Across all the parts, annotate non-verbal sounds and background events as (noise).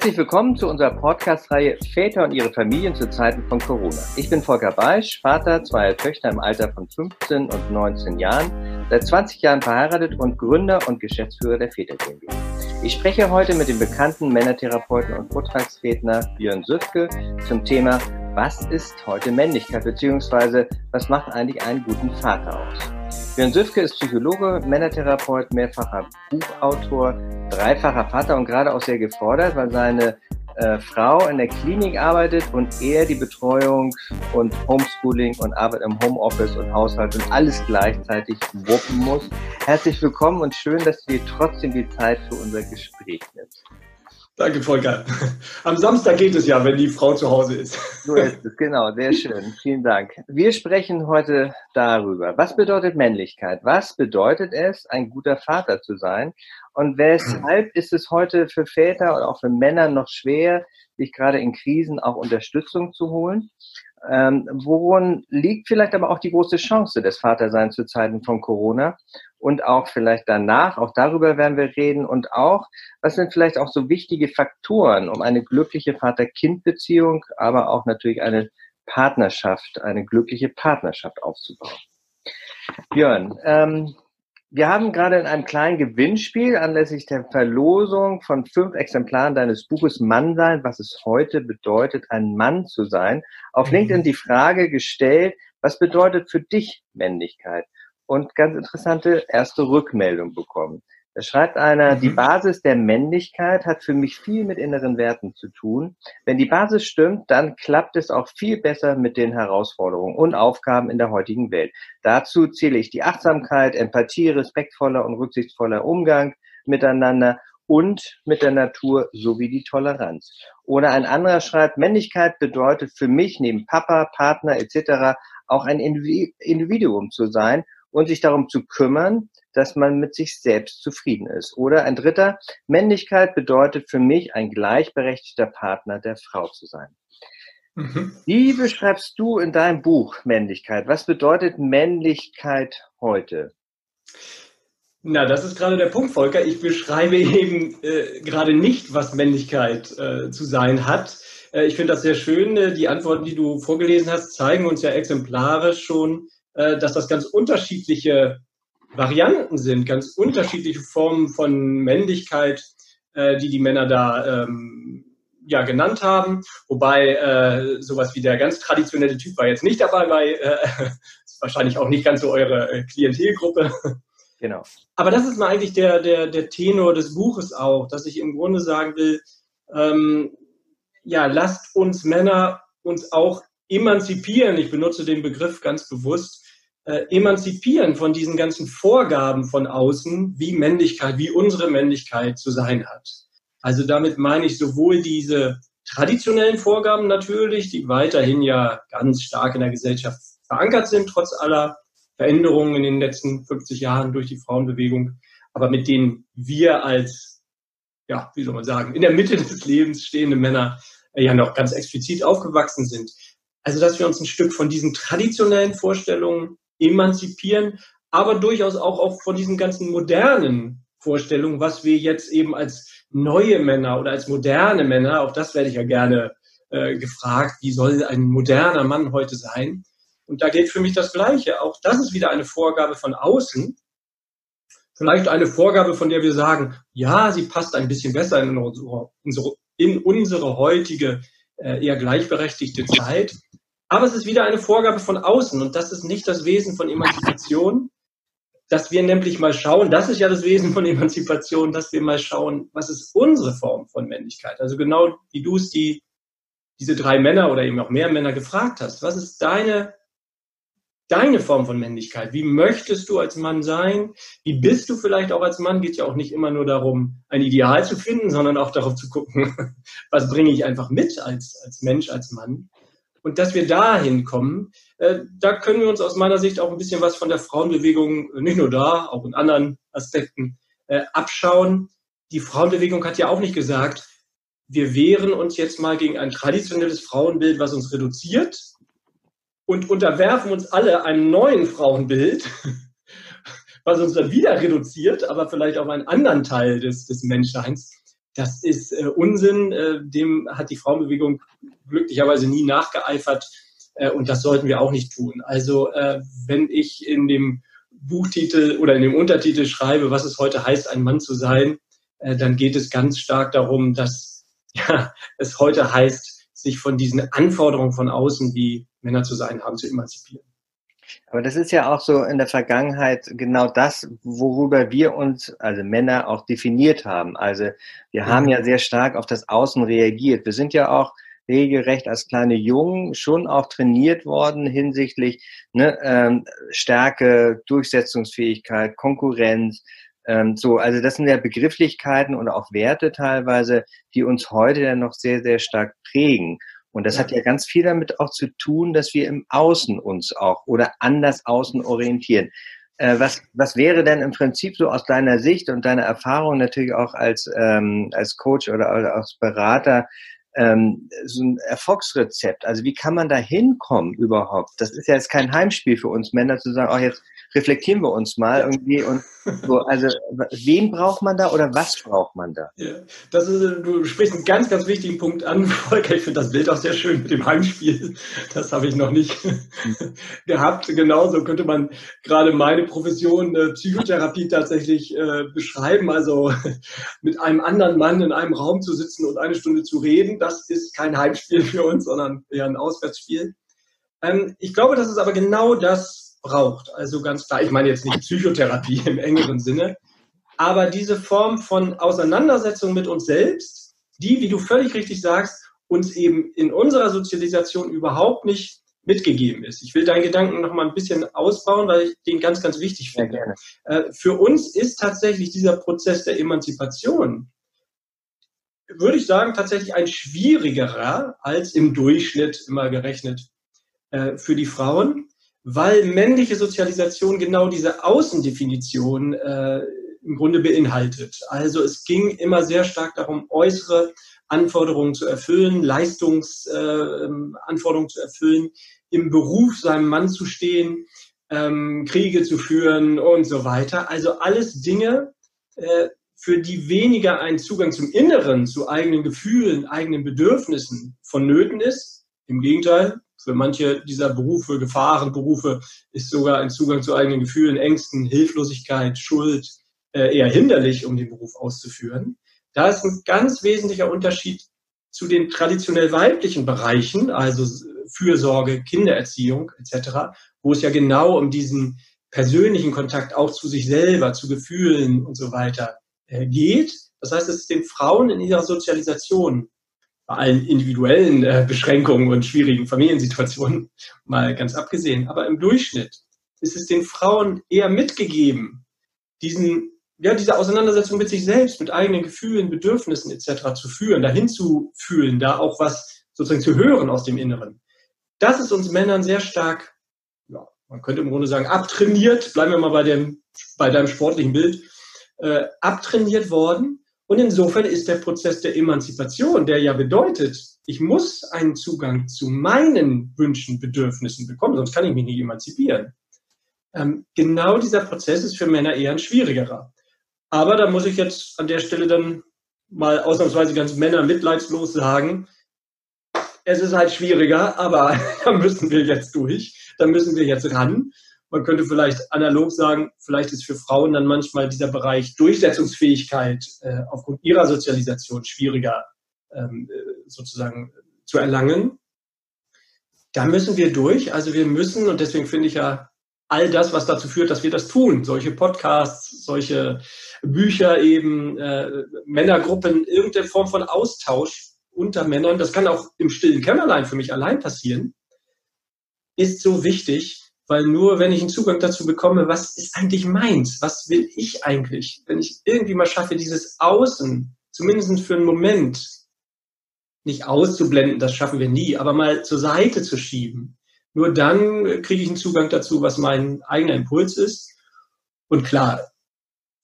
Herzlich willkommen zu unserer Podcast-Reihe Väter und ihre Familien zu Zeiten von Corona. Ich bin Volker Beisch, Vater zweier Töchter im Alter von 15 und 19 Jahren, seit 20 Jahren verheiratet und Gründer und Geschäftsführer der Väter GmbH. Ich spreche heute mit dem bekannten Männertherapeuten und Vortragsredner Björn Süfke zum Thema Was ist heute Männlichkeit beziehungsweise was macht eigentlich einen guten Vater aus? Björn Süfke ist Psychologe, Männertherapeut, mehrfacher Buchautor, dreifacher Vater und gerade auch sehr gefordert, weil seine äh, Frau in der Klinik arbeitet und er die Betreuung und Homeschooling und Arbeit im Homeoffice und Haushalt und alles gleichzeitig wuppen muss. Herzlich willkommen und schön, dass du dir trotzdem die Zeit für unser Gespräch nimmst. Danke, Volker. Am Samstag geht es ja, wenn die Frau zu Hause ist. So ist es, genau, sehr schön. Vielen Dank. Wir sprechen heute darüber, was bedeutet Männlichkeit? Was bedeutet es, ein guter Vater zu sein? Und weshalb ist es heute für Väter und auch für Männer noch schwer, sich gerade in Krisen auch Unterstützung zu holen? Ähm, worin liegt vielleicht aber auch die große Chance des Vaterseins zu Zeiten von Corona und auch vielleicht danach, auch darüber werden wir reden und auch, was sind vielleicht auch so wichtige Faktoren, um eine glückliche Vater-Kind-Beziehung, aber auch natürlich eine Partnerschaft, eine glückliche Partnerschaft aufzubauen. Björn, ähm, wir haben gerade in einem kleinen Gewinnspiel anlässlich der Verlosung von fünf Exemplaren deines Buches Mann sein, was es heute bedeutet, ein Mann zu sein, auf mhm. LinkedIn die Frage gestellt, was bedeutet für dich Männlichkeit? Und ganz interessante erste Rückmeldung bekommen. Da schreibt einer, mhm. die Basis der Männlichkeit hat für mich viel mit inneren Werten zu tun. Wenn die Basis stimmt, dann klappt es auch viel besser mit den Herausforderungen und Aufgaben in der heutigen Welt. Dazu zähle ich die Achtsamkeit, Empathie, respektvoller und rücksichtsvoller Umgang miteinander und mit der Natur sowie die Toleranz. Oder ein anderer schreibt, Männlichkeit bedeutet für mich neben Papa, Partner etc. auch ein Individuum zu sein und sich darum zu kümmern, dass man mit sich selbst zufrieden ist. Oder ein dritter, Männlichkeit bedeutet für mich ein gleichberechtigter Partner der Frau zu sein. Mhm. Wie beschreibst du in deinem Buch Männlichkeit? Was bedeutet Männlichkeit heute? Na, das ist gerade der Punkt, Volker. Ich beschreibe (laughs) eben äh, gerade nicht, was Männlichkeit äh, zu sein hat. Äh, ich finde das sehr schön. Äh, die Antworten, die du vorgelesen hast, zeigen uns ja exemplarisch schon, dass das ganz unterschiedliche Varianten sind, ganz unterschiedliche Formen von Männlichkeit, äh, die die Männer da ähm, ja genannt haben. Wobei äh, sowas wie der ganz traditionelle Typ war jetzt nicht dabei, weil äh, (laughs) ist wahrscheinlich auch nicht ganz so eure äh, Klientelgruppe. Genau. Aber das ist mal eigentlich der, der, der Tenor des Buches auch, dass ich im Grunde sagen will, ähm, ja, lasst uns Männer uns auch emanzipieren. Ich benutze den Begriff ganz bewusst äh, emanzipieren von diesen ganzen Vorgaben von außen, wie Männlichkeit, wie unsere Männlichkeit zu sein hat. Also damit meine ich sowohl diese traditionellen Vorgaben natürlich, die weiterhin ja ganz stark in der Gesellschaft verankert sind, trotz aller Veränderungen in den letzten 50 Jahren durch die Frauenbewegung, aber mit denen wir als, ja, wie soll man sagen, in der Mitte des Lebens stehende Männer äh, ja noch ganz explizit aufgewachsen sind. Also, dass wir uns ein Stück von diesen traditionellen Vorstellungen emanzipieren, aber durchaus auch, auch von diesen ganzen modernen Vorstellungen, was wir jetzt eben als neue Männer oder als moderne Männer, auch das werde ich ja gerne äh, gefragt, wie soll ein moderner Mann heute sein? Und da gilt für mich das Gleiche. Auch das ist wieder eine Vorgabe von außen. Vielleicht eine Vorgabe, von der wir sagen, ja, sie passt ein bisschen besser in unsere, in unsere heutige, äh, eher gleichberechtigte Zeit. Aber es ist wieder eine Vorgabe von außen und das ist nicht das Wesen von Emanzipation, dass wir nämlich mal schauen, das ist ja das Wesen von Emanzipation, dass wir mal schauen, was ist unsere Form von Männlichkeit? Also genau wie du es die, diese drei Männer oder eben auch mehr Männer gefragt hast. Was ist deine, deine Form von Männlichkeit? Wie möchtest du als Mann sein? Wie bist du vielleicht auch als Mann? Geht ja auch nicht immer nur darum, ein Ideal zu finden, sondern auch darauf zu gucken, (laughs) was bringe ich einfach mit als, als Mensch, als Mann? Und dass wir dahin kommen, äh, da können wir uns aus meiner Sicht auch ein bisschen was von der Frauenbewegung, nicht nur da, auch in anderen Aspekten, äh, abschauen. Die Frauenbewegung hat ja auch nicht gesagt, wir wehren uns jetzt mal gegen ein traditionelles Frauenbild, was uns reduziert und unterwerfen uns alle einem neuen Frauenbild, (laughs) was uns dann wieder reduziert, aber vielleicht auf einen anderen Teil des, des Menschseins. Das ist äh, Unsinn. Äh, dem hat die Frauenbewegung glücklicherweise nie nachgeeifert. Äh, und das sollten wir auch nicht tun. Also äh, wenn ich in dem Buchtitel oder in dem Untertitel schreibe, was es heute heißt, ein Mann zu sein, äh, dann geht es ganz stark darum, dass (laughs) ja, es heute heißt, sich von diesen Anforderungen von außen, wie Männer zu sein haben, zu emanzipieren. Aber das ist ja auch so in der Vergangenheit genau das, worüber wir uns, also Männer, auch definiert haben. Also wir haben ja sehr stark auf das Außen reagiert. Wir sind ja auch regelrecht als kleine Jungen schon auch trainiert worden hinsichtlich ne, ähm, Stärke, Durchsetzungsfähigkeit, Konkurrenz. Ähm, so, also das sind ja Begrifflichkeiten und auch Werte teilweise, die uns heute ja noch sehr, sehr stark prägen. Und das hat ja ganz viel damit auch zu tun, dass wir im Außen uns auch oder anders außen orientieren. Äh, was, was wäre denn im Prinzip so aus deiner Sicht und deiner Erfahrung natürlich auch als, ähm, als Coach oder als Berater ähm, so ein Erfolgsrezept? Also wie kann man da hinkommen überhaupt? Das ist ja jetzt kein Heimspiel für uns Männer zu sagen, oh, jetzt reflektieren wir uns mal irgendwie und so. Also wen braucht man da oder was braucht man da? Ja, das ist, du sprichst einen ganz, ganz wichtigen Punkt an, (laughs) Volker. Ich finde das Bild auch sehr schön mit dem Heimspiel. Das habe ich noch nicht (laughs) gehabt. Genauso könnte man gerade meine Profession äh, Psychotherapie tatsächlich äh, beschreiben. Also (laughs) mit einem anderen Mann in einem Raum zu sitzen und eine Stunde zu reden, das ist kein Heimspiel für uns, sondern eher ein Auswärtsspiel. Ähm, ich glaube, das ist aber genau das, braucht. Also ganz klar, ich meine jetzt nicht Psychotherapie im engeren Sinne, aber diese Form von Auseinandersetzung mit uns selbst, die, wie du völlig richtig sagst, uns eben in unserer Sozialisation überhaupt nicht mitgegeben ist. Ich will deinen Gedanken noch mal ein bisschen ausbauen, weil ich den ganz, ganz wichtig finde. Ja, äh, für uns ist tatsächlich dieser Prozess der Emanzipation, würde ich sagen, tatsächlich ein schwierigerer als im Durchschnitt immer gerechnet äh, für die Frauen, weil männliche Sozialisation genau diese Außendefinition äh, im Grunde beinhaltet. Also es ging immer sehr stark darum, äußere Anforderungen zu erfüllen, Leistungsanforderungen äh, zu erfüllen, im Beruf seinem Mann zu stehen, ähm, Kriege zu führen und so weiter. Also alles Dinge, äh, für die weniger ein Zugang zum Inneren, zu eigenen Gefühlen, eigenen Bedürfnissen vonnöten ist. Im Gegenteil, für manche dieser Berufe, Gefahrenberufe, ist sogar ein Zugang zu eigenen Gefühlen, Ängsten, Hilflosigkeit, Schuld äh, eher hinderlich, um den Beruf auszuführen. Da ist ein ganz wesentlicher Unterschied zu den traditionell weiblichen Bereichen, also Fürsorge, Kindererziehung etc., wo es ja genau um diesen persönlichen Kontakt auch zu sich selber, zu Gefühlen und so weiter äh, geht. Das heißt, es ist den Frauen in ihrer Sozialisation bei allen individuellen äh, Beschränkungen und schwierigen Familiensituationen mal ganz abgesehen. Aber im Durchschnitt ist es den Frauen eher mitgegeben, diesen, ja, diese Auseinandersetzung mit sich selbst, mit eigenen Gefühlen, Bedürfnissen etc. zu führen, dahin zu fühlen, da auch was sozusagen zu hören aus dem Inneren. Das ist uns Männern sehr stark, ja, man könnte im Grunde sagen, abtrainiert, bleiben wir mal bei, dem, bei deinem sportlichen Bild, äh, abtrainiert worden und insofern ist der Prozess der Emanzipation, der ja bedeutet, ich muss einen Zugang zu meinen Wünschen, Bedürfnissen bekommen, sonst kann ich mich nicht emanzipieren. Ähm, genau dieser Prozess ist für Männer eher ein schwierigerer. Aber da muss ich jetzt an der Stelle dann mal ausnahmsweise ganz männermitleidslos sagen, es ist halt schwieriger, aber (laughs) da müssen wir jetzt durch, da müssen wir jetzt ran. Man könnte vielleicht analog sagen, vielleicht ist für Frauen dann manchmal dieser Bereich Durchsetzungsfähigkeit äh, aufgrund ihrer Sozialisation schwieriger ähm, äh, sozusagen zu erlangen. Da müssen wir durch. Also wir müssen, und deswegen finde ich ja all das, was dazu führt, dass wir das tun, solche Podcasts, solche Bücher eben, äh, Männergruppen, irgendeine Form von Austausch unter Männern, das kann auch im stillen Kämmerlein für mich allein passieren, ist so wichtig, weil nur wenn ich einen Zugang dazu bekomme, was ist eigentlich meins, was will ich eigentlich, wenn ich irgendwie mal schaffe, dieses Außen, zumindest für einen Moment, nicht auszublenden, das schaffen wir nie, aber mal zur Seite zu schieben. Nur dann kriege ich einen Zugang dazu, was mein eigener Impuls ist. Und klar,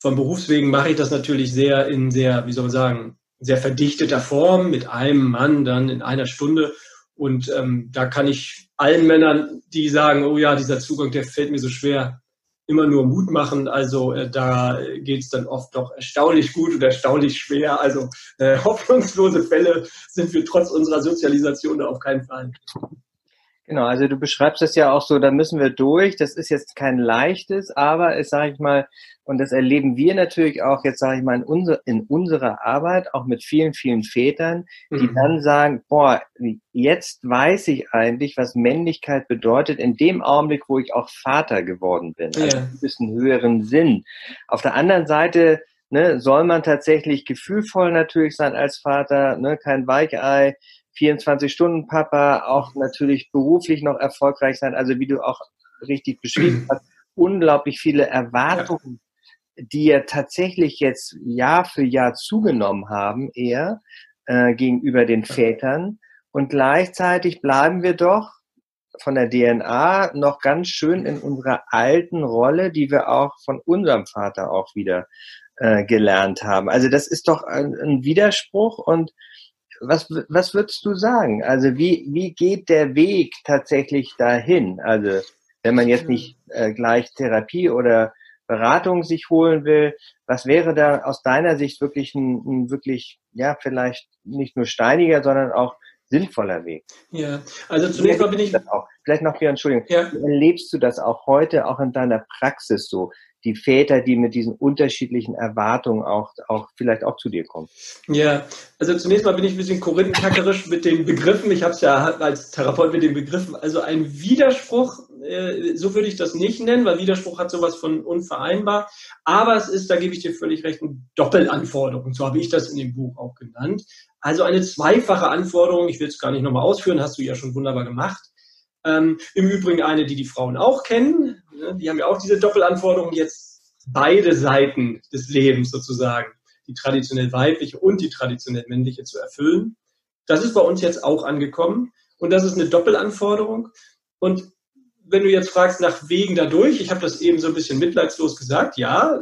vom Berufswegen mache ich das natürlich sehr in sehr, wie soll man sagen, sehr verdichteter Form mit einem Mann dann in einer Stunde. Und ähm, da kann ich allen Männern, die sagen, oh ja, dieser Zugang, der fällt mir so schwer, immer nur Mut machen. Also äh, da geht es dann oft doch erstaunlich gut oder erstaunlich schwer. Also äh, (laughs) hoffnungslose Fälle sind wir trotz unserer Sozialisation da auf keinen Fall. Genau, also du beschreibst das ja auch so, da müssen wir durch. Das ist jetzt kein leichtes, aber es sage ich mal, und das erleben wir natürlich auch jetzt sage ich mal in, unser, in unserer Arbeit, auch mit vielen, vielen Vätern, die mhm. dann sagen, boah, jetzt weiß ich eigentlich, was Männlichkeit bedeutet in dem Augenblick, wo ich auch Vater geworden bin. Also ein bisschen höheren Sinn. Auf der anderen Seite ne, soll man tatsächlich gefühlvoll natürlich sein als Vater, ne, kein Weichei, 24-Stunden-Papa, auch natürlich beruflich noch erfolgreich sein. Also wie du auch richtig beschrieben (clears throat) hast, unglaublich viele Erwartungen, die ja tatsächlich jetzt Jahr für Jahr zugenommen haben, eher äh, gegenüber den Vätern. Und gleichzeitig bleiben wir doch von der DNA noch ganz schön in unserer alten Rolle, die wir auch von unserem Vater auch wieder äh, gelernt haben. Also das ist doch ein, ein Widerspruch und was, was würdest du sagen? Also wie, wie geht der Weg tatsächlich dahin? Also wenn man jetzt nicht äh, gleich Therapie oder Beratung sich holen will, was wäre da aus deiner Sicht wirklich ein, ein wirklich, ja, vielleicht nicht nur steiniger, sondern auch sinnvoller Weg? Ja, also zunächst mal bin ich. Auch, vielleicht noch hier, Entschuldigung. Ja. Erlebst du das auch heute, auch in deiner Praxis so? Die Väter, die mit diesen unterschiedlichen Erwartungen auch, auch vielleicht auch zu dir kommen? Ja, also zunächst mal bin ich ein bisschen korinthenkackerisch mit den Begriffen. Ich habe es ja als Therapeut mit den Begriffen. Also ein Widerspruch, äh, so würde ich das nicht nennen, weil Widerspruch hat sowas von unvereinbar. Aber es ist, da gebe ich dir völlig recht, eine Doppelanforderung. So habe ich das in dem Buch auch genannt. Also eine zweifache Anforderung. Ich will es gar nicht nochmal ausführen, hast du ja schon wunderbar gemacht. Ähm, Im Übrigen eine, die die Frauen auch kennen. Ne? Die haben ja auch diese Doppelanforderungen jetzt beide Seiten des Lebens sozusagen, die traditionell weibliche und die traditionell männliche zu erfüllen. Das ist bei uns jetzt auch angekommen und das ist eine Doppelanforderung. Und wenn du jetzt fragst nach Wegen dadurch, ich habe das eben so ein bisschen mitleidslos gesagt, ja,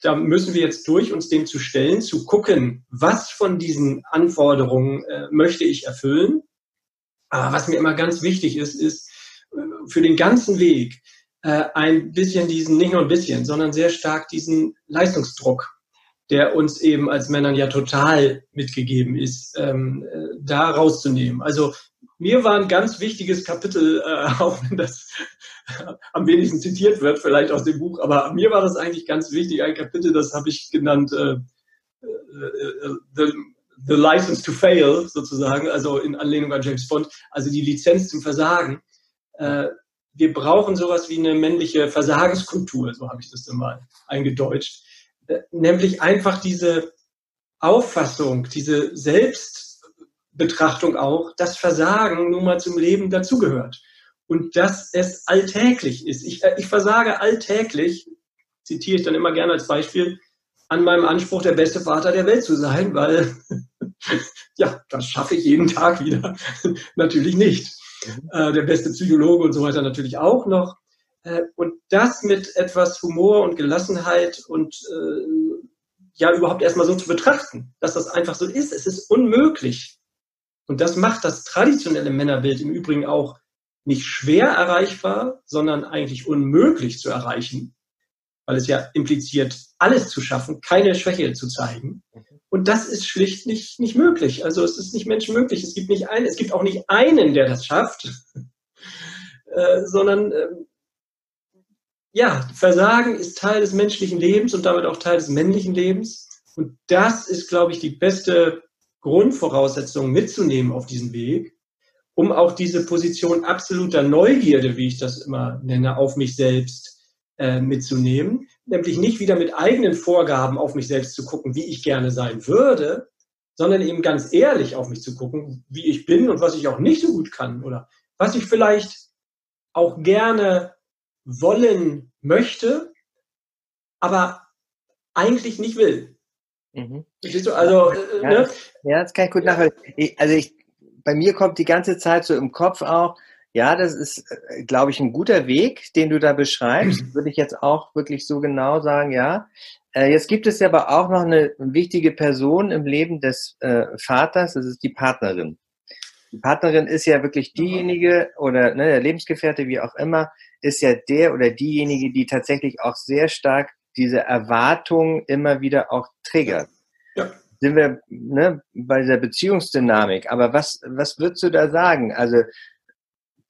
da müssen wir jetzt durch, uns dem zu stellen, zu gucken, was von diesen Anforderungen äh, möchte ich erfüllen. Aber was mir immer ganz wichtig ist, ist äh, für den ganzen Weg äh, ein bisschen diesen, nicht nur ein bisschen, sondern sehr stark diesen Leistungsdruck, der uns eben als Männern ja total mitgegeben ist, ähm, äh, da rauszunehmen. Also mir war ein ganz wichtiges Kapitel, äh, (laughs) auch wenn das am wenigsten zitiert wird, vielleicht aus dem Buch, aber mir war das eigentlich ganz wichtig, ein Kapitel, das habe ich genannt, äh, äh, äh, the, the License to Fail sozusagen, also in Anlehnung an James Bond, also die Lizenz zum Versagen. Wir brauchen sowas wie eine männliche Versagenskultur, so habe ich das dann mal eingedeutscht. Äh, nämlich einfach diese Auffassung, diese Selbstbetrachtung auch, dass Versagen nun mal zum Leben dazugehört. Und dass es alltäglich ist. Ich, äh, ich versage alltäglich, zitiere ich dann immer gerne als Beispiel, an meinem Anspruch, der beste Vater der Welt zu sein, weil (laughs) ja, das schaffe ich jeden Tag wieder. (laughs) Natürlich nicht äh, der beste Psychologe und so weiter natürlich auch noch. Äh, und das mit etwas Humor und Gelassenheit und äh, ja überhaupt erstmal so zu betrachten, dass das einfach so ist. Es ist unmöglich. Und das macht das traditionelle Männerbild im Übrigen auch nicht schwer erreichbar, sondern eigentlich unmöglich zu erreichen, weil es ja impliziert, alles zu schaffen, keine Schwäche zu zeigen. Und das ist schlicht nicht, nicht möglich. Also es ist nicht menschenmöglich. Es gibt nicht einen, es gibt auch nicht einen, der das schafft, (laughs) äh, sondern äh, ja, Versagen ist Teil des menschlichen Lebens und damit auch Teil des männlichen Lebens. Und das ist, glaube ich, die beste Grundvoraussetzung mitzunehmen auf diesen Weg, um auch diese Position absoluter Neugierde, wie ich das immer nenne, auf mich selbst äh, mitzunehmen nämlich nicht wieder mit eigenen Vorgaben auf mich selbst zu gucken, wie ich gerne sein würde, sondern eben ganz ehrlich auf mich zu gucken, wie ich bin und was ich auch nicht so gut kann oder was ich vielleicht auch gerne wollen möchte, aber eigentlich nicht will. Mhm. Verstehst du? Also, äh, ja, ne? ja, das kann ich gut nachvollziehen. Also ich, bei mir kommt die ganze Zeit so im Kopf auch, ja, das ist, äh, glaube ich, ein guter Weg, den du da beschreibst. (clears throat) Würde ich jetzt auch wirklich so genau sagen, ja. Äh, jetzt gibt es aber auch noch eine wichtige Person im Leben des äh, Vaters, das ist die Partnerin. Die Partnerin ist ja wirklich diejenige oder ne, der Lebensgefährte, wie auch immer, ist ja der oder diejenige, die tatsächlich auch sehr stark diese Erwartung immer wieder auch triggert. Ja. Sind wir ne, bei dieser Beziehungsdynamik. Aber was, was würdest du da sagen? Also,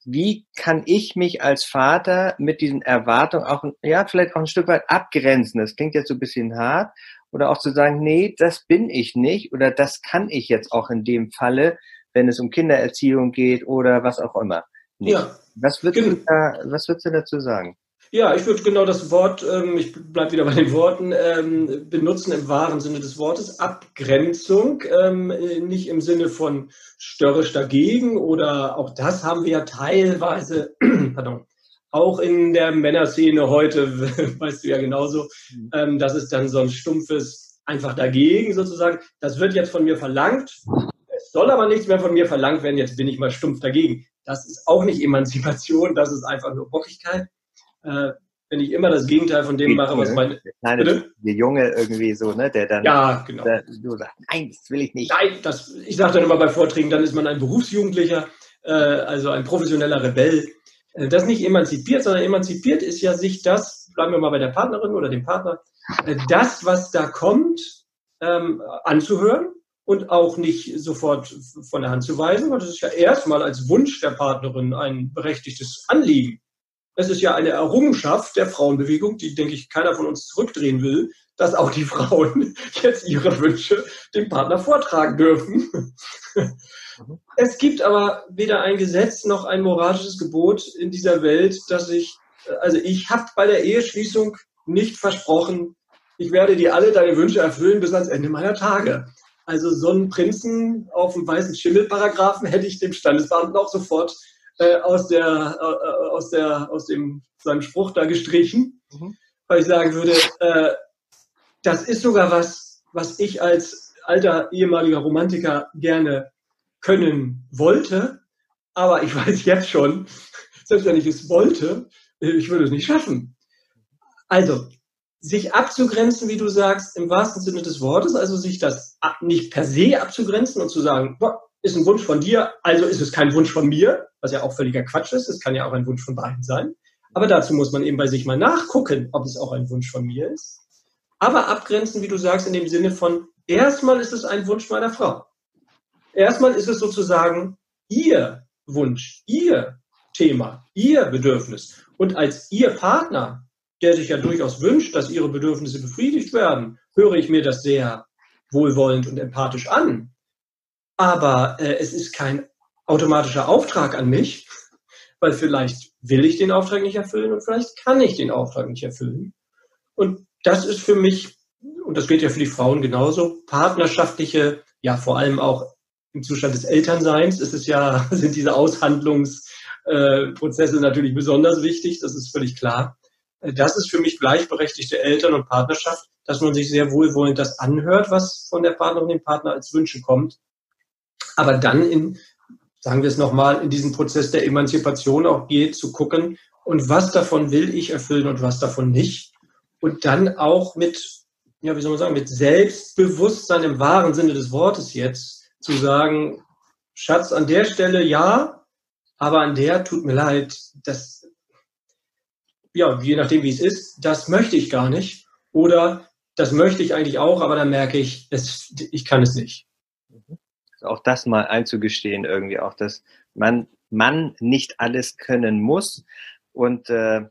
wie kann ich mich als Vater mit diesen Erwartungen auch, ja, vielleicht auch ein Stück weit abgrenzen? Das klingt jetzt so ein bisschen hart. Oder auch zu sagen, nee, das bin ich nicht oder das kann ich jetzt auch in dem Falle, wenn es um Kindererziehung geht oder was auch immer. Nicht. Ja. Was würdest, du da, was würdest du dazu sagen? Ja, ich würde genau das Wort, ähm, ich bleibe wieder bei den Worten, ähm, benutzen im wahren Sinne des Wortes. Abgrenzung, ähm, nicht im Sinne von störrisch dagegen oder auch das haben wir ja teilweise, (clears throat) pardon, auch in der Männerszene heute, (laughs) weißt du ja genauso, mhm. ähm, das ist dann so ein stumpfes einfach dagegen sozusagen. Das wird jetzt von mir verlangt. Es soll aber nichts mehr von mir verlangt werden, jetzt bin ich mal stumpf dagegen. Das ist auch nicht Emanzipation, das ist einfach nur Bockigkeit äh, wenn ich immer das Gegenteil von dem mache, was meine. Der kleine der Junge irgendwie so, ne, der dann ja, genau. Der, du sagst, nein, das will ich nicht. Nein, das, ich sage dann immer bei Vorträgen, dann ist man ein Berufsjugendlicher, äh, also ein professioneller Rebell. Äh, das nicht emanzipiert, sondern emanzipiert ist ja sich das, bleiben wir mal bei der Partnerin oder dem Partner, äh, das, was da kommt, ähm, anzuhören und auch nicht sofort von der Hand zu weisen, weil das ist ja erstmal als Wunsch der Partnerin ein berechtigtes Anliegen. Es ist ja eine Errungenschaft der Frauenbewegung, die, denke ich, keiner von uns zurückdrehen will, dass auch die (laughs) Frauen jetzt ihre Wünsche dem Partner vortragen dürfen. Es gibt aber weder ein Gesetz noch ein moralisches Gebot in dieser Welt, dass ich, also ich habe bei der Eheschließung nicht versprochen, ich werde dir alle deine Wünsche erfüllen bis ans Ende meiner Tage. Also so einen Prinzen auf dem weißen Schimmelparagraphen hätte ich dem Standesbeamten auch sofort äh, aus, der, äh, aus, der, aus dem, seinem Spruch da gestrichen, mhm. weil ich sagen würde, äh, das ist sogar was, was ich als alter ehemaliger Romantiker gerne können wollte, aber ich (laughs) weiß jetzt schon, selbst wenn ich es wollte, ich würde es nicht schaffen. Also, sich abzugrenzen, wie du sagst, im wahrsten Sinne des Wortes, also sich das nicht per se abzugrenzen und zu sagen, boah, ist ein Wunsch von dir, also ist es kein Wunsch von mir, was ja auch völliger Quatsch ist. Es kann ja auch ein Wunsch von beiden sein. Aber dazu muss man eben bei sich mal nachgucken, ob es auch ein Wunsch von mir ist. Aber abgrenzen, wie du sagst, in dem Sinne von, erstmal ist es ein Wunsch meiner Frau. Erstmal ist es sozusagen ihr Wunsch, ihr Thema, ihr Bedürfnis. Und als ihr Partner, der sich ja durchaus wünscht, dass ihre Bedürfnisse befriedigt werden, höre ich mir das sehr wohlwollend und empathisch an. Aber äh, es ist kein automatischer Auftrag an mich, weil vielleicht will ich den Auftrag nicht erfüllen und vielleicht kann ich den Auftrag nicht erfüllen. Und das ist für mich, und das gilt ja für die Frauen genauso, partnerschaftliche, ja vor allem auch im Zustand des Elternseins ist es ja, (laughs) sind diese Aushandlungsprozesse äh, natürlich besonders wichtig, das ist völlig klar. Äh, das ist für mich gleichberechtigte Eltern- und Partnerschaft, dass man sich sehr wohlwollend das anhört, was von der Partnerin, dem Partner als Wünsche kommt aber dann in, sagen wir es nochmal, in diesen Prozess der Emanzipation auch geht, zu gucken, und was davon will ich erfüllen und was davon nicht. Und dann auch mit, ja, wie soll man sagen, mit Selbstbewusstsein im wahren Sinne des Wortes jetzt zu sagen, Schatz, an der Stelle ja, aber an der tut mir leid, das, ja, je nachdem wie es ist, das möchte ich gar nicht. Oder das möchte ich eigentlich auch, aber dann merke ich, es, ich kann es nicht auch das mal einzugestehen, irgendwie auch, dass man, man nicht alles können muss. Und äh,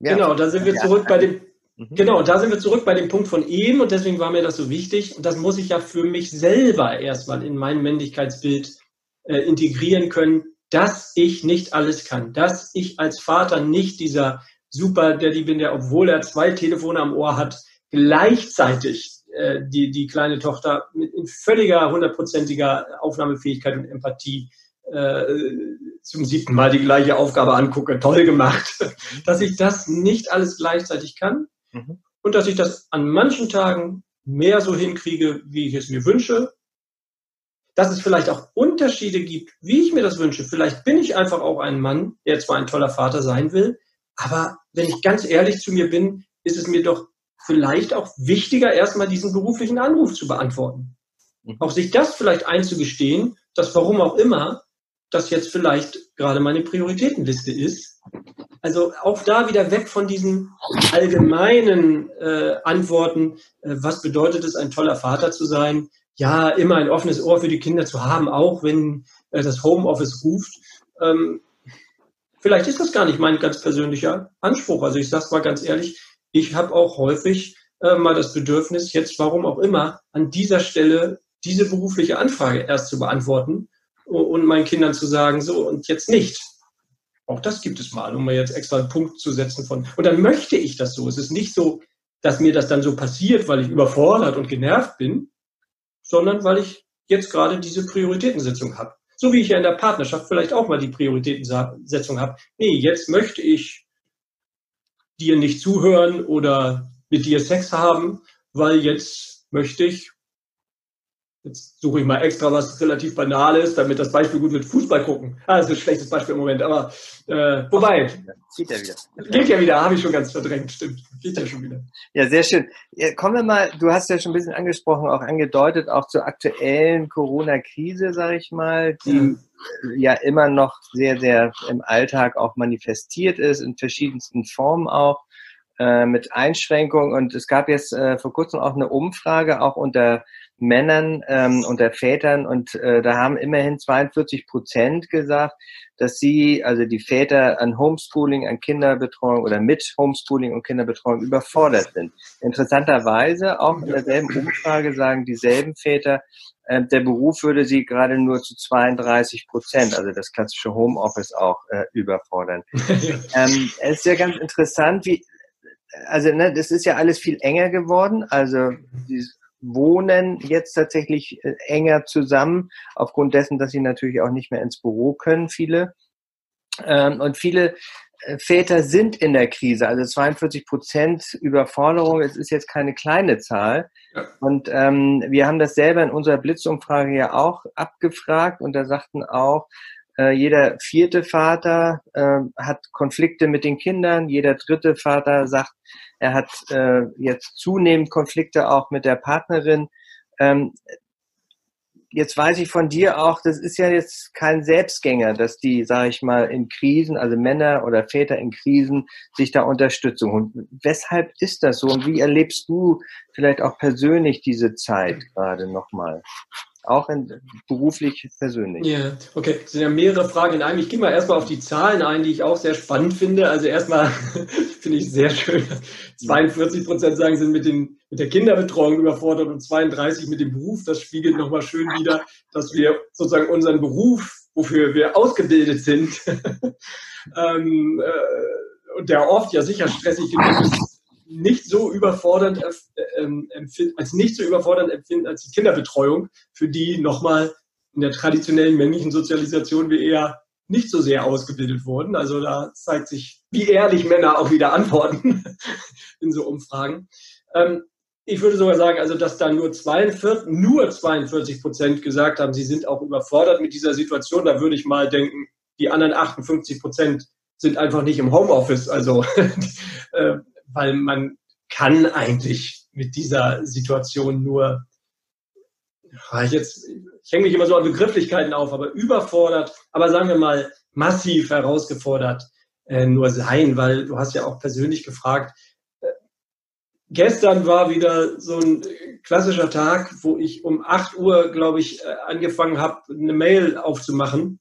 ja, genau, da sind wir zurück bei dem, mhm. genau, da sind wir zurück bei dem Punkt von eben und deswegen war mir das so wichtig. Und das muss ich ja für mich selber erstmal in mein Männlichkeitsbild äh, integrieren können, dass ich nicht alles kann, dass ich als Vater nicht dieser Super Daddy bin, der, obwohl er zwei Telefone am Ohr hat, gleichzeitig äh, die, die kleine Tochter mit in völliger hundertprozentiger Aufnahmefähigkeit und Empathie äh, zum siebten Mal die gleiche Aufgabe angucke, toll gemacht, (laughs) dass ich das nicht alles gleichzeitig kann mhm. und dass ich das an manchen Tagen mehr so hinkriege, wie ich es mir wünsche. Dass es vielleicht auch Unterschiede gibt, wie ich mir das wünsche. Vielleicht bin ich einfach auch ein Mann, der zwar ein toller Vater sein will, aber wenn ich ganz ehrlich zu mir bin, ist es mir doch vielleicht auch wichtiger, erstmal diesen beruflichen Anruf zu beantworten. Mhm. Auch sich das vielleicht einzugestehen, dass warum auch immer das jetzt vielleicht gerade meine Prioritätenliste ist. Also auch da wieder weg von diesen allgemeinen äh, Antworten, äh, was bedeutet es, ein toller Vater zu sein? Ja, immer ein offenes Ohr für die Kinder zu haben, auch wenn äh, das Homeoffice ruft. Ähm, vielleicht ist das gar nicht mein ganz persönlicher Anspruch. Also ich sage es mal ganz ehrlich, ich habe auch häufig äh, mal das Bedürfnis, jetzt warum auch immer, an dieser Stelle diese berufliche Anfrage erst zu beantworten und meinen Kindern zu sagen, so und jetzt nicht. Auch das gibt es mal, um mir jetzt extra einen Punkt zu setzen von. Und dann möchte ich das so. Es ist nicht so, dass mir das dann so passiert, weil ich überfordert und genervt bin, sondern weil ich jetzt gerade diese Prioritätensetzung habe. So wie ich ja in der Partnerschaft vielleicht auch mal die Prioritätensetzung habe. Nee, jetzt möchte ich dir nicht zuhören oder mit dir Sex haben, weil jetzt möchte ich Jetzt suche ich mal extra was relativ Banales, damit das Beispiel gut wird. Fußball gucken. Ah, das ist ein schlechtes Beispiel im Moment, aber äh, wobei. Geht ja wieder. Geht ja wieder, habe ich schon ganz verdrängt, stimmt. Geht ja schon wieder. Ja, sehr schön. Ja, kommen wir mal, du hast ja schon ein bisschen angesprochen, auch angedeutet, auch zur aktuellen Corona-Krise, sage ich mal, die mhm. Ja immer noch sehr, sehr im Alltag auch manifestiert ist, in verschiedensten Formen auch äh, mit Einschränkungen. Und es gab jetzt äh, vor kurzem auch eine Umfrage, auch unter Männern ähm, unter Vätern und äh, da haben immerhin 42 Prozent gesagt, dass sie, also die Väter an Homeschooling, an Kinderbetreuung oder mit Homeschooling und Kinderbetreuung überfordert sind. Interessanterweise auch in derselben Umfrage sagen dieselben Väter, äh, der Beruf würde sie gerade nur zu 32 Prozent, also das klassische Homeoffice auch äh, überfordern. (laughs) ähm, es ist ja ganz interessant, wie also ne, das ist ja alles viel enger geworden. Also dieses wohnen jetzt tatsächlich äh, enger zusammen, aufgrund dessen, dass sie natürlich auch nicht mehr ins Büro können, viele. Ähm, und viele Väter sind in der Krise, also 42 Prozent Überforderung, es ist jetzt keine kleine Zahl. Ja. Und ähm, wir haben das selber in unserer Blitzumfrage ja auch abgefragt und da sagten auch, äh, jeder vierte Vater äh, hat Konflikte mit den Kindern, jeder dritte Vater sagt, er hat äh, jetzt zunehmend Konflikte auch mit der Partnerin. Ähm, jetzt weiß ich von dir auch, das ist ja jetzt kein Selbstgänger, dass die, sage ich mal, in Krisen, also Männer oder Väter in Krisen, sich da Unterstützung holen. Weshalb ist das so und wie erlebst du vielleicht auch persönlich diese Zeit gerade nochmal? Auch in, beruflich, persönlich. Ja, okay. Es sind ja mehrere Fragen in einem. Ich gehe mal erstmal auf die Zahlen ein, die ich auch sehr spannend finde. Also erstmal (laughs) finde ich sehr schön, 42 Prozent sagen, sind mit, den, mit der Kinderbetreuung überfordert und 32 mit dem Beruf. Das spiegelt nochmal schön wieder, dass wir sozusagen unseren Beruf, wofür wir ausgebildet sind, (laughs) ähm, äh, und der oft ja sicher stressig genug ist, nicht so überfordernd ähm, empfinden, als nicht so überfordernd empfinden als die Kinderbetreuung, für die nochmal in der traditionellen männlichen Sozialisation wir eher nicht so sehr ausgebildet wurden. Also da zeigt sich, wie ehrlich Männer auch wieder antworten (laughs) in so Umfragen. Ähm, ich würde sogar sagen, also dass da nur 42, nur 42 Prozent gesagt haben, sie sind auch überfordert mit dieser Situation. Da würde ich mal denken, die anderen 58 Prozent sind einfach nicht im Homeoffice. Also (laughs) äh, weil man kann eigentlich mit dieser Situation nur, ich jetzt, ich hänge mich immer so an Begrifflichkeiten auf, aber überfordert, aber sagen wir mal massiv herausgefordert äh, nur sein, weil du hast ja auch persönlich gefragt, äh, gestern war wieder so ein klassischer Tag, wo ich um 8 Uhr, glaube ich, äh, angefangen habe, eine Mail aufzumachen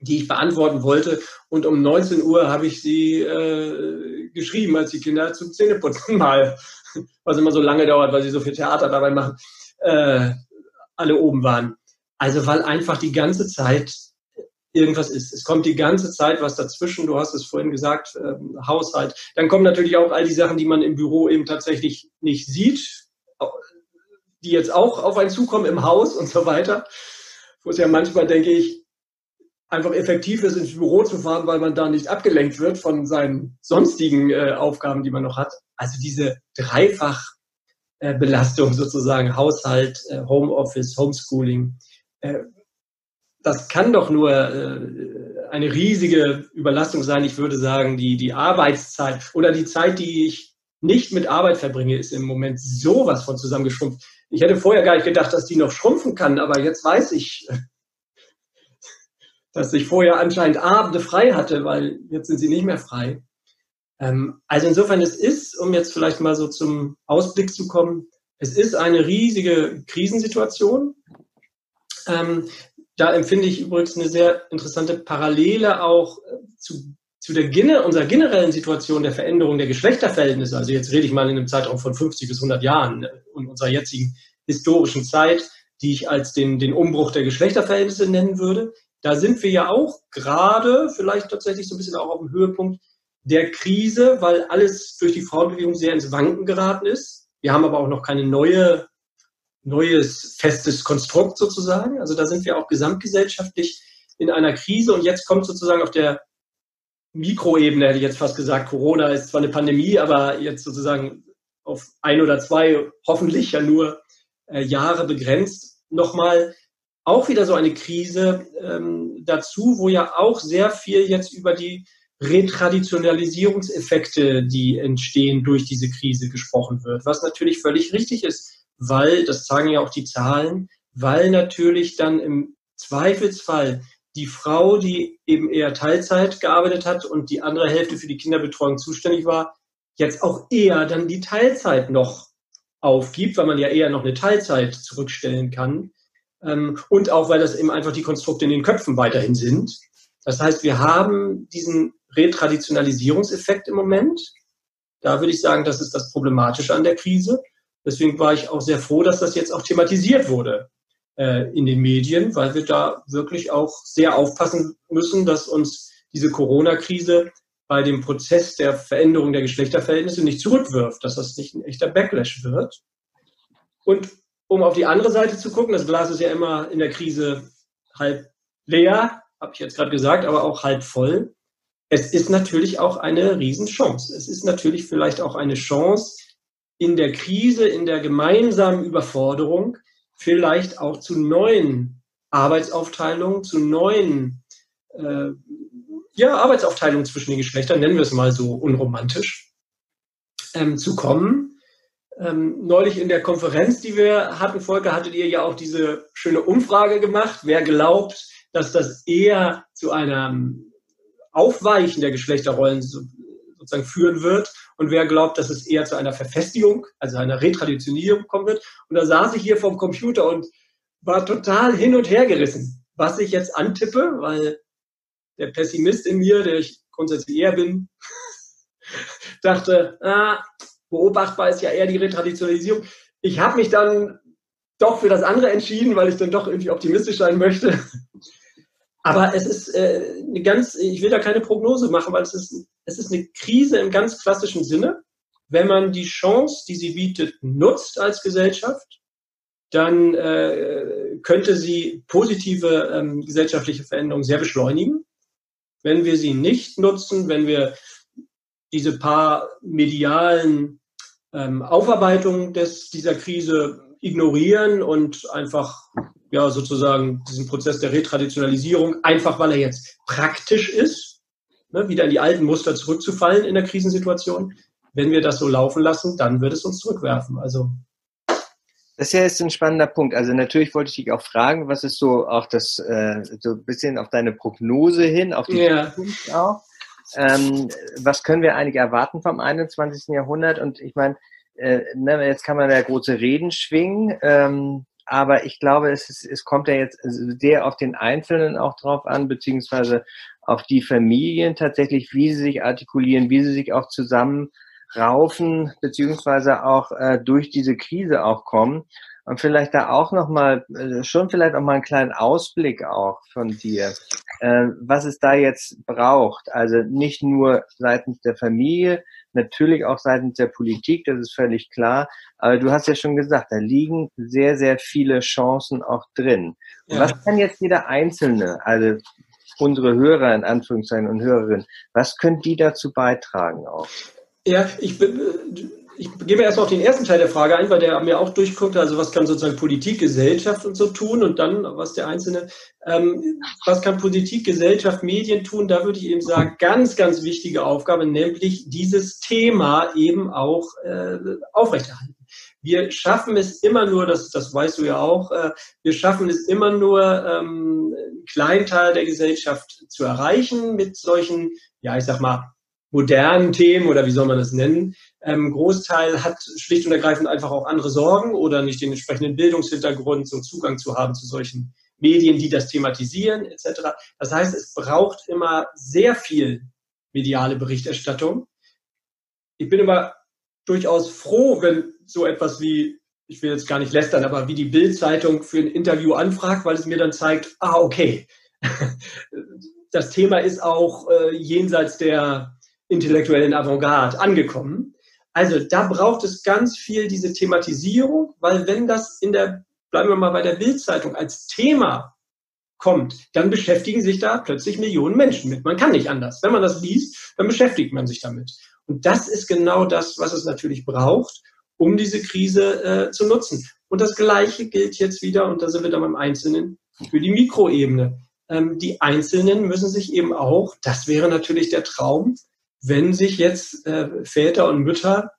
die ich beantworten wollte. Und um 19 Uhr habe ich sie äh, geschrieben, als die Kinder zum Zähneputzen mal, (laughs) was immer so lange dauert, weil sie so viel Theater dabei machen, äh, alle oben waren. Also weil einfach die ganze Zeit irgendwas ist. Es kommt die ganze Zeit was dazwischen. Du hast es vorhin gesagt, äh, Haushalt. Dann kommen natürlich auch all die Sachen, die man im Büro eben tatsächlich nicht sieht, die jetzt auch auf einen zukommen im Haus und so weiter. Wo es ja manchmal, denke ich, einfach effektiv ist, ins Büro zu fahren, weil man da nicht abgelenkt wird von seinen sonstigen äh, Aufgaben, die man noch hat. Also diese dreifach äh, sozusagen, Haushalt, äh, Homeoffice, Homeschooling, äh, das kann doch nur äh, eine riesige Überlastung sein. Ich würde sagen, die, die Arbeitszeit oder die Zeit, die ich nicht mit Arbeit verbringe, ist im Moment sowas von zusammengeschrumpft. Ich hätte vorher gar nicht gedacht, dass die noch schrumpfen kann, aber jetzt weiß ich, dass ich vorher anscheinend Abende frei hatte, weil jetzt sind sie nicht mehr frei. Ähm, also insofern, es ist, um jetzt vielleicht mal so zum Ausblick zu kommen, es ist eine riesige Krisensituation. Ähm, da empfinde ich übrigens eine sehr interessante Parallele auch äh, zu, zu der unserer generellen Situation der Veränderung der Geschlechterverhältnisse. Also jetzt rede ich mal in einem Zeitraum von 50 bis 100 Jahren äh, und unserer jetzigen historischen Zeit, die ich als den, den Umbruch der Geschlechterverhältnisse nennen würde. Da sind wir ja auch gerade vielleicht tatsächlich so ein bisschen auch auf dem Höhepunkt der Krise, weil alles durch die Frauenbewegung sehr ins Wanken geraten ist. Wir haben aber auch noch keine neue, neues festes Konstrukt sozusagen. Also da sind wir auch gesamtgesellschaftlich in einer Krise und jetzt kommt sozusagen auf der Mikroebene, hätte ich jetzt fast gesagt, Corona ist zwar eine Pandemie, aber jetzt sozusagen auf ein oder zwei, hoffentlich ja nur äh, Jahre begrenzt, nochmal auch wieder so eine Krise ähm, dazu, wo ja auch sehr viel jetzt über die Retraditionalisierungseffekte, die entstehen durch diese Krise gesprochen wird, was natürlich völlig richtig ist, weil, das zeigen ja auch die Zahlen, weil natürlich dann im Zweifelsfall die Frau, die eben eher Teilzeit gearbeitet hat und die andere Hälfte für die Kinderbetreuung zuständig war, jetzt auch eher dann die Teilzeit noch aufgibt, weil man ja eher noch eine Teilzeit zurückstellen kann. Ähm, und auch, weil das eben einfach die Konstrukte in den Köpfen weiterhin sind. Das heißt, wir haben diesen Retraditionalisierungseffekt im Moment. Da würde ich sagen, das ist das Problematische an der Krise. Deswegen war ich auch sehr froh, dass das jetzt auch thematisiert wurde äh, in den Medien, weil wir da wirklich auch sehr aufpassen müssen, dass uns diese Corona-Krise bei dem Prozess der Veränderung der Geschlechterverhältnisse nicht zurückwirft, dass das nicht ein echter Backlash wird. Und um auf die andere Seite zu gucken, das Glas ist ja immer in der Krise halb leer, habe ich jetzt gerade gesagt, aber auch halb voll es ist natürlich auch eine Riesenchance. Es ist natürlich vielleicht auch eine Chance, in der Krise, in der gemeinsamen Überforderung vielleicht auch zu neuen Arbeitsaufteilungen, zu neuen äh, ja, Arbeitsaufteilungen zwischen den Geschlechtern, nennen wir es mal so unromantisch, ähm, zu kommen. Ähm, neulich in der Konferenz, die wir hatten, Volker, hattet ihr ja auch diese schöne Umfrage gemacht, wer glaubt, dass das eher zu einem Aufweichen der Geschlechterrollen sozusagen führen wird und wer glaubt, dass es eher zu einer Verfestigung, also einer Retraditionierung kommen wird. Und da saß ich hier vorm Computer und war total hin und her gerissen, was ich jetzt antippe, weil der Pessimist in mir, der ich grundsätzlich eher bin, (laughs) dachte, ah, beobachtbar ist ja eher die Retraditionalisierung. Ich habe mich dann doch für das andere entschieden, weil ich dann doch irgendwie optimistisch sein möchte. Aber es ist äh, eine ganz, ich will da keine Prognose machen, weil es ist, es ist eine Krise im ganz klassischen Sinne. Wenn man die Chance, die sie bietet, nutzt als Gesellschaft, dann äh, könnte sie positive ähm, gesellschaftliche Veränderungen sehr beschleunigen. Wenn wir sie nicht nutzen, wenn wir diese paar medialen ähm, Aufarbeitungen des, dieser Krise ignorieren und einfach ja sozusagen diesen Prozess der Retraditionalisierung, einfach weil er jetzt praktisch ist, ne, wieder in die alten Muster zurückzufallen in der Krisensituation. Wenn wir das so laufen lassen, dann wird es uns zurückwerfen. Also das ist ja jetzt ein spannender Punkt. Also natürlich wollte ich dich auch fragen, was ist so auch das, äh, so ein bisschen auf deine Prognose hin, auf die ja. Zukunft auch. Ähm, was können wir eigentlich erwarten vom 21. Jahrhundert? Und ich meine, äh, ne, jetzt kann man ja große Reden schwingen. Ähm, aber ich glaube, es, ist, es kommt ja jetzt sehr auf den Einzelnen auch drauf an, beziehungsweise auf die Familien tatsächlich, wie sie sich artikulieren, wie sie sich auch zusammenraufen, beziehungsweise auch äh, durch diese Krise auch kommen. Und vielleicht da auch nochmal, äh, schon vielleicht auch mal einen kleinen Ausblick auch von dir, äh, was es da jetzt braucht. Also nicht nur seitens der Familie, natürlich auch seitens der Politik, das ist völlig klar. Aber du hast ja schon gesagt, da liegen sehr, sehr viele Chancen auch drin. Ja. was kann jetzt jeder Einzelne, also unsere Hörer in Anführungszeichen und Hörerinnen, was können die dazu beitragen auch? Ja, ich bin, ich gebe erstmal auf den ersten Teil der Frage ein, weil der mir auch durchguckt, also was kann sozusagen Politik, Gesellschaft und so tun und dann, was der Einzelne, ähm, was kann Politik, Gesellschaft, Medien tun, da würde ich eben sagen, ganz, ganz wichtige Aufgabe, nämlich dieses Thema eben auch äh, aufrechterhalten. Wir schaffen es immer nur, das, das weißt du ja auch, äh, wir schaffen es immer nur, ähm, einen kleinen Teil der Gesellschaft zu erreichen mit solchen, ja, ich sag mal, modernen Themen oder wie soll man das nennen. Ähm, Großteil hat schlicht und ergreifend einfach auch andere Sorgen oder nicht den entsprechenden Bildungshintergrund, so Zugang zu haben zu solchen Medien, die das thematisieren, etc. Das heißt, es braucht immer sehr viel mediale Berichterstattung. Ich bin immer durchaus froh, wenn so etwas wie, ich will jetzt gar nicht lästern, aber wie die Bild-Zeitung für ein Interview anfragt, weil es mir dann zeigt, ah, okay, das Thema ist auch äh, jenseits der intellektuellen Avantgarde angekommen. Also da braucht es ganz viel diese Thematisierung, weil wenn das in der, bleiben wir mal bei der Bildzeitung als Thema kommt, dann beschäftigen sich da plötzlich Millionen Menschen mit. Man kann nicht anders. Wenn man das liest, dann beschäftigt man sich damit. Und das ist genau das, was es natürlich braucht, um diese Krise äh, zu nutzen. Und das Gleiche gilt jetzt wieder, und da sind wir dann beim Einzelnen, für die Mikroebene. Ähm, die Einzelnen müssen sich eben auch, das wäre natürlich der Traum, wenn sich jetzt äh, Väter und Mütter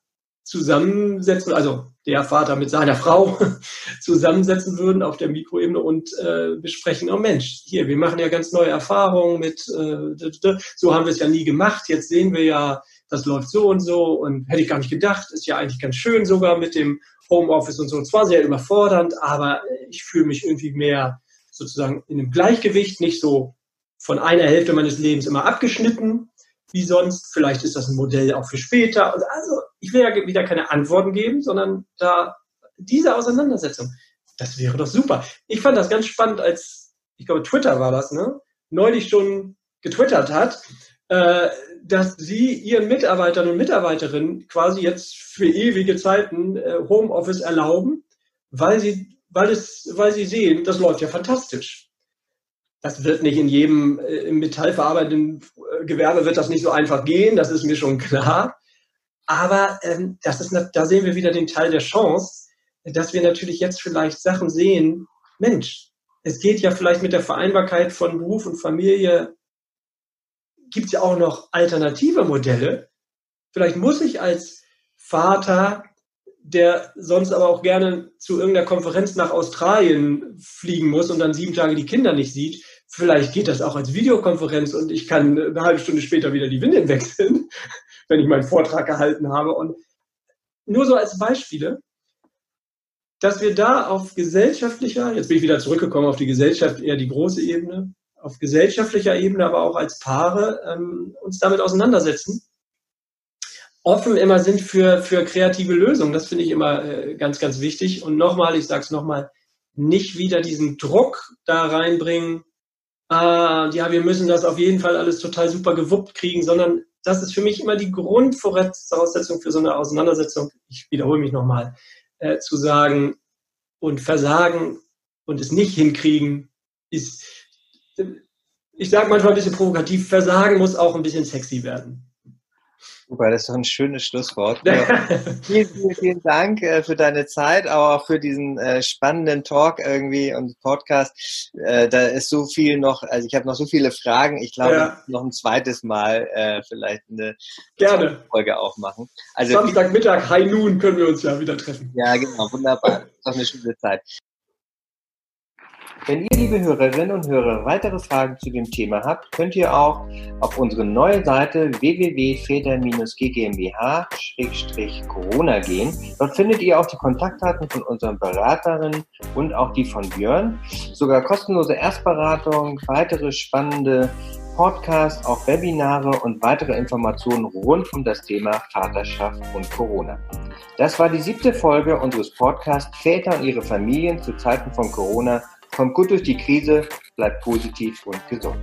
zusammensetzen, also der Vater mit seiner Frau (laughs) zusammensetzen würden auf der Mikroebene und äh, besprechen, oh Mensch, hier, wir machen ja ganz neue Erfahrungen mit, äh, so haben wir es ja nie gemacht, jetzt sehen wir ja, das läuft so und so und hätte ich gar nicht gedacht, ist ja eigentlich ganz schön sogar mit dem Homeoffice und so, zwar sehr überfordernd, aber ich fühle mich irgendwie mehr sozusagen in einem Gleichgewicht, nicht so von einer Hälfte meines Lebens immer abgeschnitten, wie sonst. Vielleicht ist das ein Modell auch für später. Also ich will ja wieder keine Antworten geben, sondern da diese Auseinandersetzung, das wäre doch super. Ich fand das ganz spannend, als, ich glaube, Twitter war das, ne? Neulich schon getwittert hat, äh, dass sie ihren Mitarbeitern und Mitarbeiterinnen quasi jetzt für ewige Zeiten äh, Homeoffice erlauben, weil sie, weil es, weil sie sehen, das läuft ja fantastisch. Das wird nicht in jedem äh, metallverarbeitenden äh, Gewerbe wird das nicht so einfach gehen, das ist mir schon klar. Aber ähm, das ist, da sehen wir wieder den Teil der Chance, dass wir natürlich jetzt vielleicht Sachen sehen. Mensch, es geht ja vielleicht mit der Vereinbarkeit von Beruf und Familie, gibt es ja auch noch alternative Modelle. Vielleicht muss ich als Vater, der sonst aber auch gerne zu irgendeiner Konferenz nach Australien fliegen muss und dann sieben Tage die Kinder nicht sieht, Vielleicht geht das auch als Videokonferenz und ich kann eine halbe Stunde später wieder die Windeln wechseln, (laughs) wenn ich meinen Vortrag gehalten habe. Und nur so als Beispiele, dass wir da auf gesellschaftlicher, jetzt bin ich wieder zurückgekommen auf die Gesellschaft, eher die große Ebene, auf gesellschaftlicher Ebene, aber auch als Paare ähm, uns damit auseinandersetzen. Offen immer sind für, für kreative Lösungen. Das finde ich immer äh, ganz, ganz wichtig. Und nochmal, ich sage es nochmal, nicht wieder diesen Druck da reinbringen, äh, ja, wir müssen das auf jeden Fall alles total super gewuppt kriegen, sondern das ist für mich immer die Grundvoraussetzung für so eine Auseinandersetzung. Ich wiederhole mich nochmal, äh, zu sagen und versagen und es nicht hinkriegen, ist, ich sage manchmal ein bisschen provokativ, Versagen muss auch ein bisschen sexy werden. Super, das ist doch ein schönes Schlusswort. (laughs) vielen, vielen, vielen Dank äh, für deine Zeit, aber auch für diesen äh, spannenden Talk irgendwie und Podcast. Äh, da ist so viel noch, also ich habe noch so viele Fragen. Ich glaube, ja. noch ein zweites Mal vielleicht eine Gerne. Folge aufmachen. Also Samstagmittag, High Noon können wir uns ja wieder treffen. Ja, genau, wunderbar. Das ist doch eine schöne Zeit. Wenn ihr, liebe Hörerinnen und Hörer, weitere Fragen zu dem Thema habt, könnt ihr auch auf unsere neue Seite www.feder-gmbh-corona gehen. Dort findet ihr auch die Kontaktdaten von unseren Beraterinnen und auch die von Björn. Sogar kostenlose Erstberatung, weitere spannende Podcasts, auch Webinare und weitere Informationen rund um das Thema Vaterschaft und Corona. Das war die siebte Folge unseres Podcasts Väter und ihre Familien zu Zeiten von Corona Kommt gut durch die Krise, bleibt positiv und gesund.